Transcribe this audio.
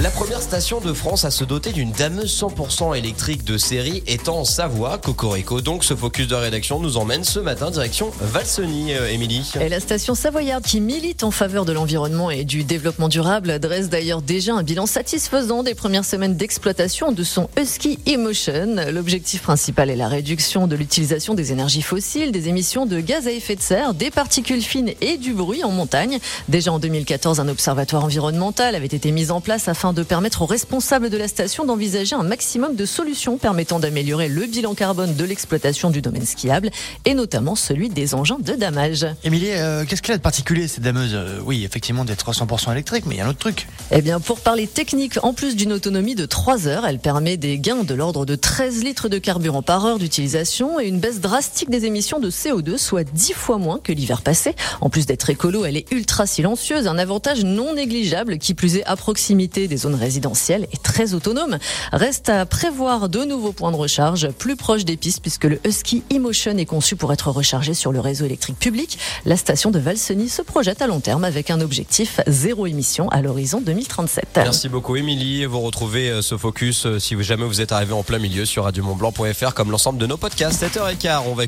La première station de France à se doter d'une dameuse 100% électrique de série étant en Savoie, Cocorico. Donc ce focus de rédaction nous emmène ce matin direction Valseny, euh, Émilie. Et la station savoyarde qui milite en faveur de l'environnement et du développement durable dresse d'ailleurs déjà un bilan satisfaisant des premières semaines d'exploitation de son Husky Emotion. L'objectif principal est la réduction de l'utilisation des énergies fossiles, des émissions de gaz à effet de serre, des particules fines et du bruit en montagne. Déjà en 2014, un observatoire environnemental avait été mis en place afin de permettre aux responsables de la station d'envisager un maximum de solutions permettant d'améliorer le bilan carbone de l'exploitation du domaine skiable et notamment celui des engins de damage. Émilie, euh, qu'est-ce qu'elle a de particulier cette dameuse Euh, Oui, effectivement, d'être 100% électrique, mais il y a un autre truc. Eh bien, pour parler technique, en plus d'une autonomie de 3 heures, elle permet des gains de l'ordre de 13 litres de carburant par heure d'utilisation et une baisse drastique des émissions de CO2, soit 10 fois moins que l'hiver passé. En plus d'être écolo, elle est ultra silencieuse, un avantage non négligeable qui plus est à proximité des zones résidentielles et très autonome. Reste à prévoir de nouveaux points de recharge plus proches des pistes puisque le Husky Emotion est conçu pour être rechargé sur le réseau électrique public. La station de Valseny se projette à long terme avec un objectif zéro émission à l'horizon 2037. Merci beaucoup Émilie. Vous retrouvez euh, ce focus euh, si jamais vous êtes arrivé en plein milieu sur radiomontblanc.fr comme l'ensemble de nos podcasts. 7h15, on va